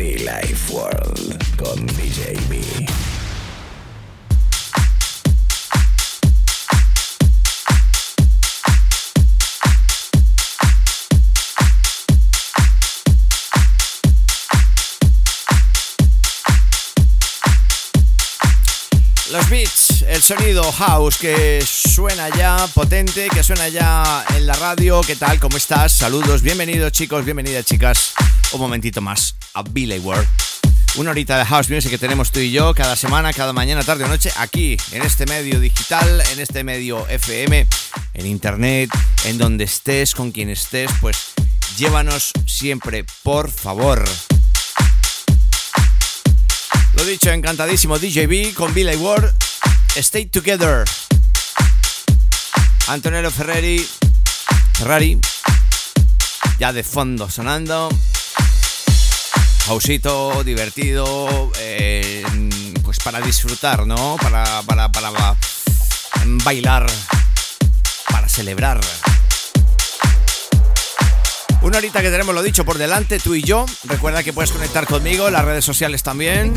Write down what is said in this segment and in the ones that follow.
Life World con DJ B. Los beats, el sonido house que suena ya potente, que suena ya en la radio. ¿Qué tal? ¿Cómo estás? Saludos, bienvenidos chicos, bienvenidas chicas. Un momentito más a Billy World. Una horita de house music que tenemos tú y yo cada semana, cada mañana, tarde o noche, aquí, en este medio digital, en este medio FM, en internet, en donde estés, con quien estés, pues llévanos siempre, por favor. Lo dicho, encantadísimo DJB con Billy Ward. Stay Together. Antonello Ferreri. Ferrari. Ya de fondo sonando. Hausito, divertido. eh, pues para disfrutar, ¿no? Para, para, para bailar. Para celebrar. Una horita que tenemos lo dicho por delante, tú y yo. Recuerda que puedes conectar conmigo en las redes sociales también.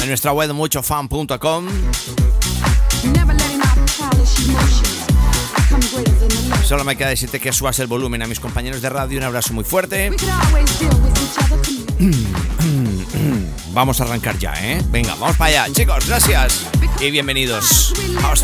En nuestra web muchofan.com. Solo me queda decirte que subas el volumen a mis compañeros de radio. Un abrazo muy fuerte. Vamos a arrancar ya, ¿eh? Venga, vamos para allá. Chicos, gracias. Y bienvenidos. House.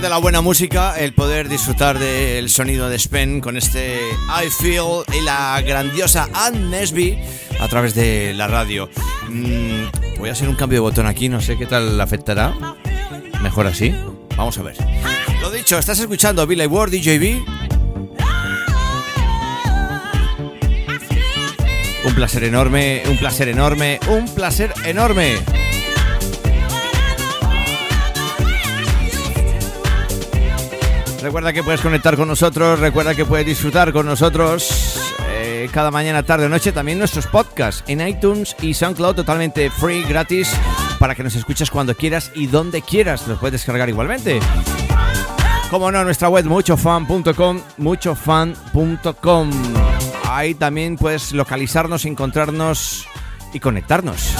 De la buena música, el poder disfrutar del sonido de Spen con este I Feel y la grandiosa Anne Nesby a través de la radio. Mm, voy a hacer un cambio de botón aquí, no sé qué tal afectará. Mejor así. Vamos a ver. Lo dicho, estás escuchando Billy Ward DJB. Un placer enorme, un placer enorme, un placer enorme. Recuerda que puedes conectar con nosotros, recuerda que puedes disfrutar con nosotros eh, cada mañana, tarde o noche. También nuestros podcasts en iTunes y SoundCloud totalmente free, gratis, para que nos escuches cuando quieras y donde quieras. Los puedes descargar igualmente. Como no, nuestra web muchofan.com, muchofan.com. Ahí también puedes localizarnos, encontrarnos y conectarnos.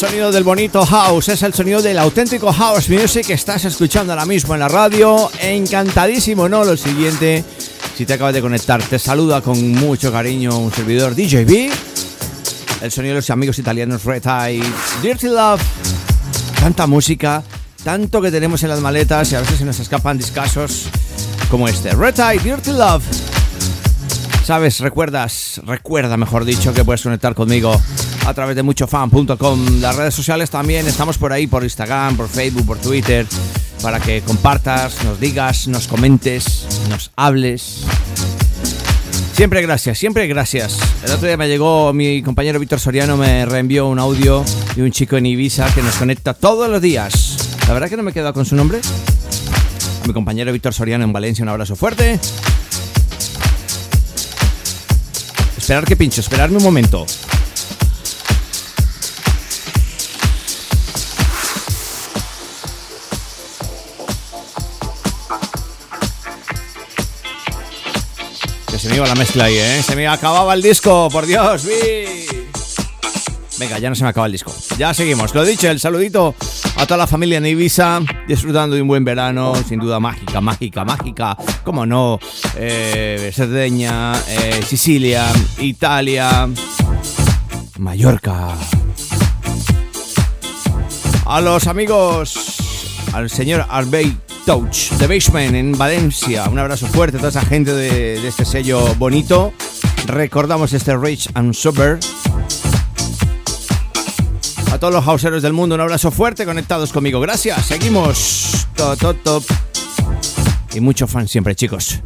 Sonido del bonito house, es el sonido del auténtico house music que estás escuchando ahora mismo en la radio. Encantadísimo, ¿no? Lo siguiente, si te acabas de conectar, te saluda con mucho cariño un servidor DJB. El sonido de los amigos italianos Red Eye, Dirty Love. Tanta música, tanto que tenemos en las maletas y a veces se nos escapan discasos como este. Red Eye, Dirty Love. Sabes, recuerdas, recuerda mejor dicho que puedes conectar conmigo a través de muchofan.com. Las redes sociales también estamos por ahí, por Instagram, por Facebook, por Twitter, para que compartas, nos digas, nos comentes, nos hables. Siempre gracias, siempre gracias. El otro día me llegó mi compañero Víctor Soriano, me reenvió un audio de un chico en Ibiza que nos conecta todos los días. La verdad que no me he quedado con su nombre. A mi compañero Víctor Soriano en Valencia, un abrazo fuerte. Esperar que pincho, esperarme un momento. Se me iba la mezcla ahí, ¿eh? Se me acababa el disco, por Dios, vi. Venga, ya no se me acaba el disco. Ya seguimos. Lo dicho, el saludito a toda la familia en Ibiza, disfrutando de un buen verano, sin duda mágica, mágica, mágica. Como no, eh, Cerdeña, eh, Sicilia, Italia, Mallorca. A los amigos, al señor Arbey The Basement en Valencia. Un abrazo fuerte a toda esa gente de, de este sello bonito. Recordamos este Rich and Sober a todos los houseeros del mundo, un abrazo fuerte conectados conmigo. Gracias, seguimos. Top, top, top. Y mucho fan siempre, chicos.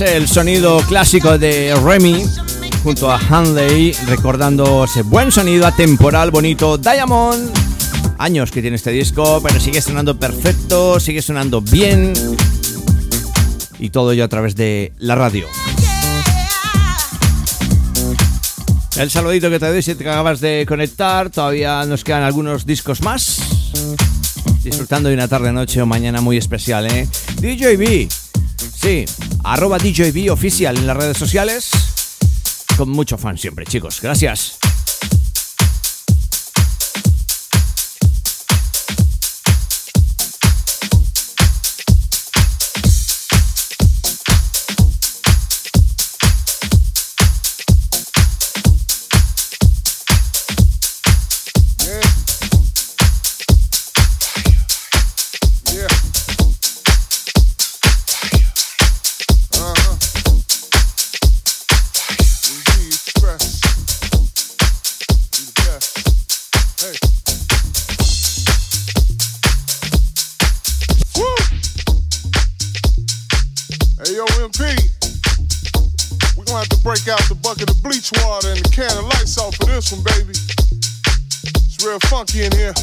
el sonido clásico de Remy junto a Hanley, recordando ese buen sonido atemporal bonito Diamond. Años que tiene este disco, pero sigue sonando perfecto, sigue sonando bien. Y todo ello a través de la radio. El saludito que te doy si te acabas de conectar, todavía nos quedan algunos discos más. Disfrutando de una tarde, noche o mañana muy especial, ¿eh? DJB, Sí, arroba DJB oficial en las redes sociales. Con mucho fan siempre, chicos. Gracias. break out the bucket of bleach water and the can of lights off for this one, baby. It's real funky in here.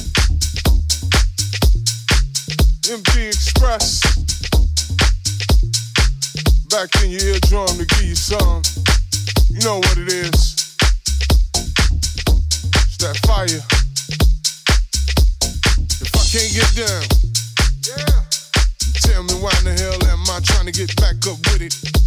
MP Express. Back in your eardrum to give you some. You know what it is. It's that fire. If I can't get down, yeah. Tell me why in the hell am I trying to get back up with it?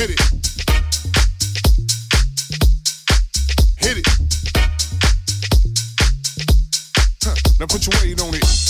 Hit it. Huh. Now put your weight on it.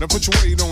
Now put your weight on.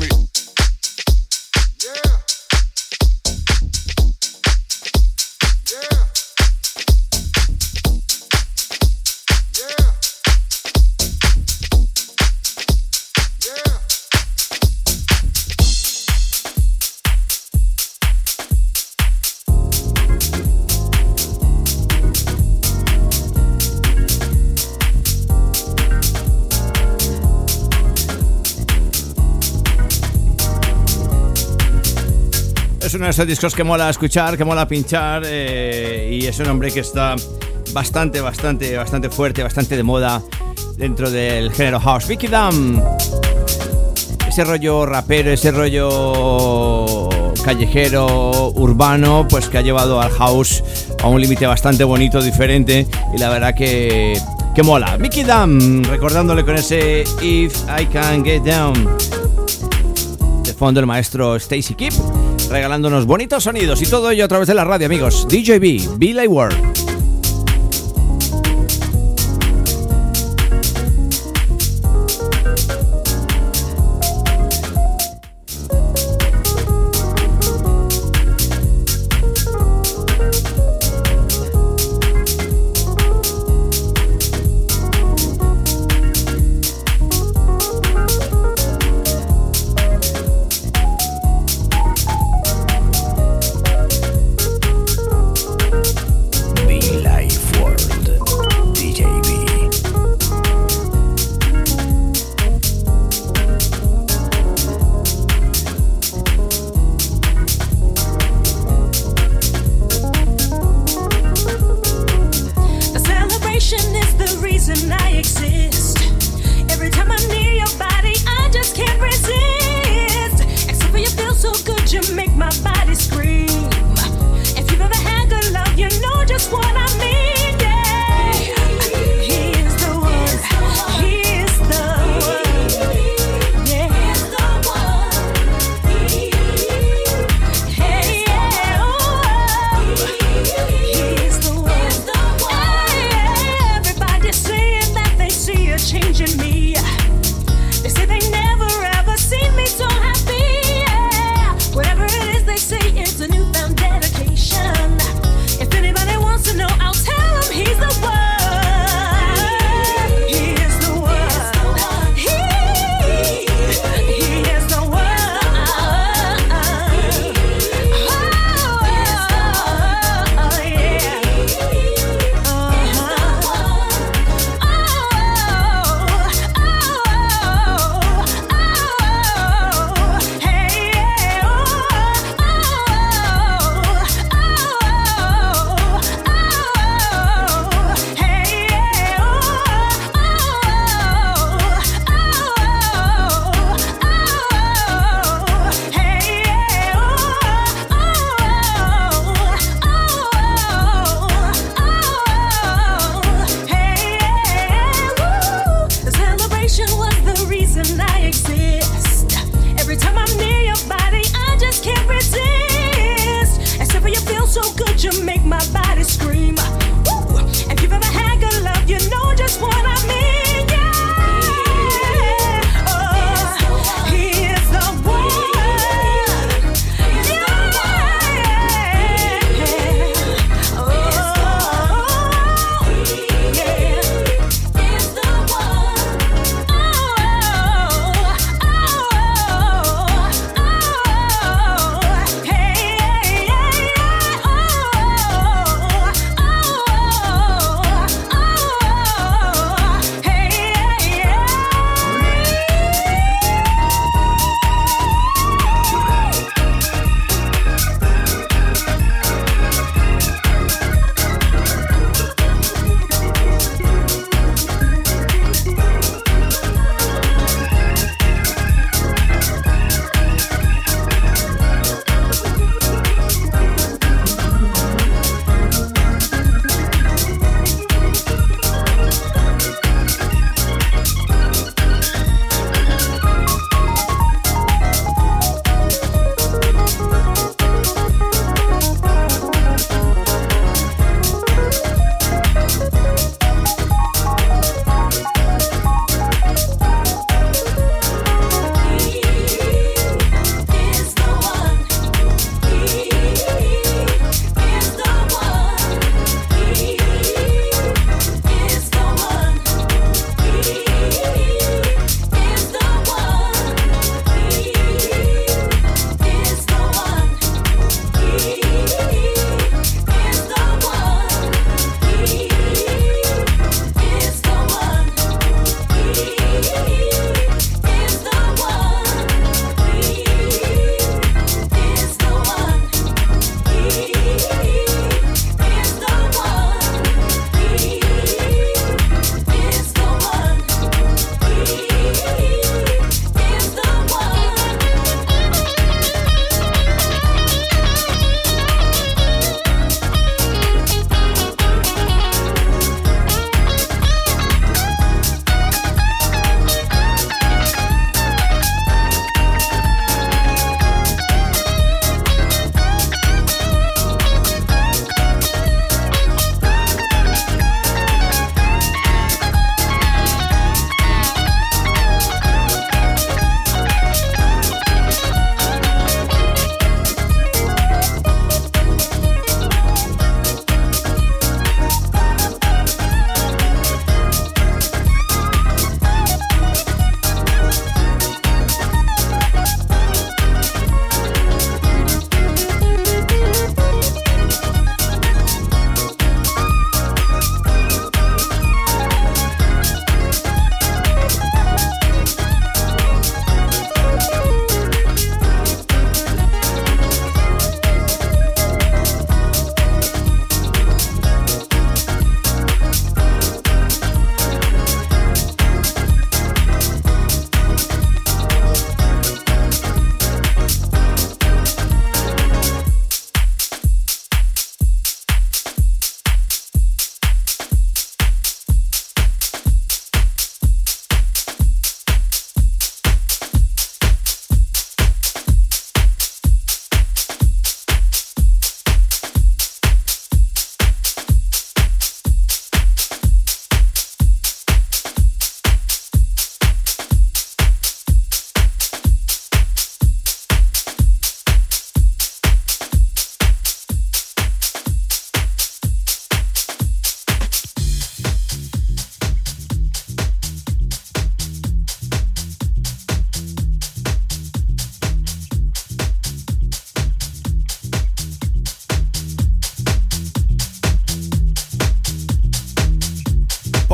Esos discos que mola escuchar, que mola pinchar eh, y es un hombre que está bastante, bastante, bastante fuerte, bastante de moda dentro del género house. Vicky Dam, ese rollo rapero, ese rollo callejero, urbano, pues que ha llevado al house a un límite bastante bonito, diferente y la verdad que, que mola. Vicky Dam, recordándole con ese If I Can Get Down. De fondo el maestro Stacy Kip regalándonos bonitos sonidos y todo ello a través de la radio, amigos. DJB, Billy World.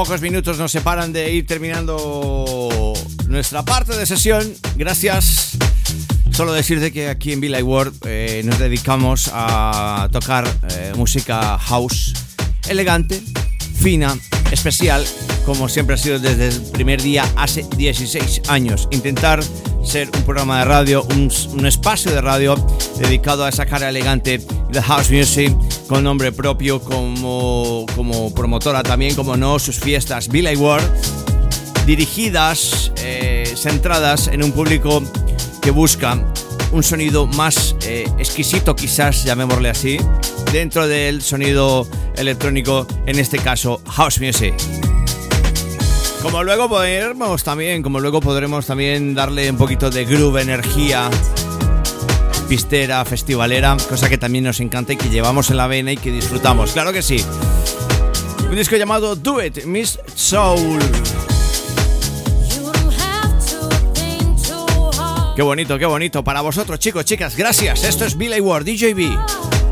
Pocos minutos nos separan de ir terminando nuestra parte de sesión. Gracias. Solo decirte que aquí en Billy World eh, nos dedicamos a tocar eh, música house elegante, fina, especial, como siempre ha sido desde el primer día hace 16 años. Intentar ser un programa de radio, un, un espacio de radio dedicado a esa cara elegante de house music con nombre propio como, como promotora también, como no, sus fiestas Billy Ward, dirigidas, eh, centradas en un público que busca un sonido más eh, exquisito quizás, llamémosle así, dentro del sonido electrónico, en este caso house music. Como luego podremos también, como luego podremos también darle un poquito de groove, energía pistera, festivalera, cosa que también nos encanta y que llevamos en la vena y que disfrutamos. Claro que sí. Un disco llamado Do It, Miss Soul. Qué bonito, qué bonito. Para vosotros, chicos, chicas, gracias. Esto es Billy Ward, DJB.